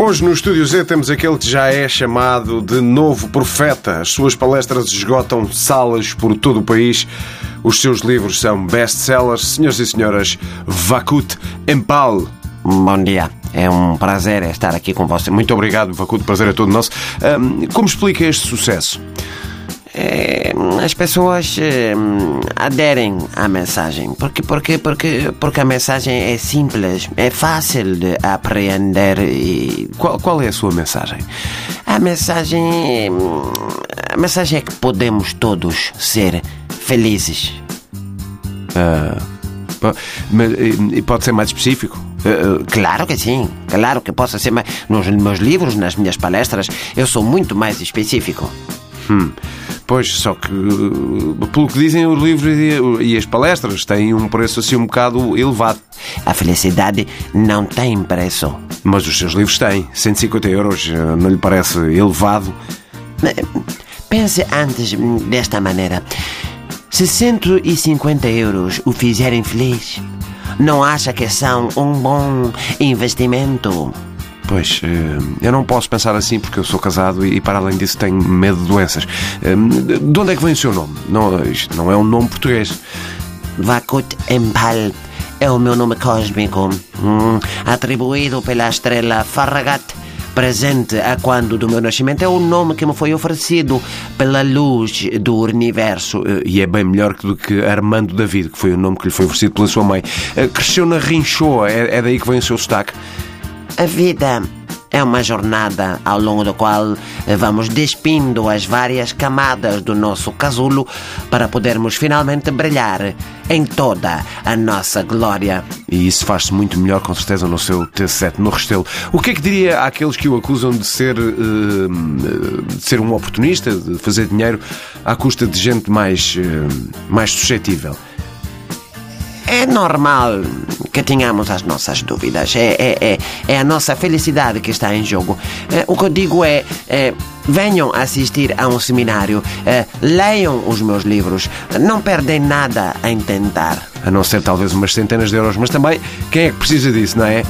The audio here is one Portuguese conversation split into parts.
Hoje no Estúdio Z temos aquele que já é chamado de novo profeta. As suas palestras esgotam salas por todo o país. Os seus livros são best-sellers. Senhoras e senhoras, Vakut Empal. Bom dia. É um prazer estar aqui com você. Muito obrigado, Vakut. Prazer é todo nosso. Como explica este sucesso? É, as pessoas é, aderem à mensagem. Porque, porque, porque, porque a mensagem é simples, é fácil de apreender e. Qual, qual é a sua mensagem? A mensagem. A mensagem é que podemos todos ser felizes. Mas, e- pode ser mais específico? Eh, Claro que sim, claro que posso ser mais. Nos meus livros, nas minhas palestras, eu sou muito mais específico. Hum, pois, só que, pelo que dizem, os livros e, as palestras têm um preço assim um bocado elevado. A felicidade não tem preço. Mas os seus livros têm. 150 euros, uh, não lhe parece elevado? Pense antes desta maneira. Se 150 euros o fizerem feliz, não acha que são um bom investimento? Pois, uh, eu não posso pensar assim porque eu sou casado e, para além disso, tenho medo de doenças. Um, de onde é que vem o seu nome? Não, isto não é um nome português. Vakut Empal é o meu nome cósmico, hum, atribuído pela estrela Farragut, presente a quando do meu nascimento. É o nome que me foi oferecido pela luz do universo. E é bem melhor do que Armando David, que foi o nome que lhe foi oferecido pela sua mãe. Cresceu na Rinchoa, é, é daí que vem o seu sotaque. A vida é uma jornada ao longo da qual vamos despindo as várias camadas do nosso casulo para podermos finalmente brilhar em toda a nossa glória. E isso faz-se muito melhor, com certeza, no seu T7, no Restelo. O que é que diria àqueles que o acusam de ser, eh, de ser um oportunista, de fazer dinheiro à custa de gente mais, eh, mais suscetível? É normal que tenhamos as nossas dúvidas. É, é, é, é a nossa felicidade que está em jogo. É, o que eu digo é, é venham assistir a um seminário, é, leiam os meus livros. Não perdem nada em tentar. A não ser talvez umas centenas de euros, mas também quem é que precisa disso, não é?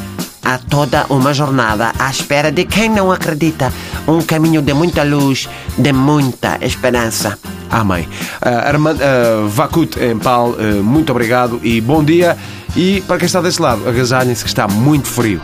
Há toda uma jornada à espera de quem não acredita. Um caminho de muita luz, de muita esperança. Amém. Uh, Armando, uh, Vakut Empal, uh, muito obrigado e bom dia. E para quem está desse lado, agasalhem-se que está muito frio.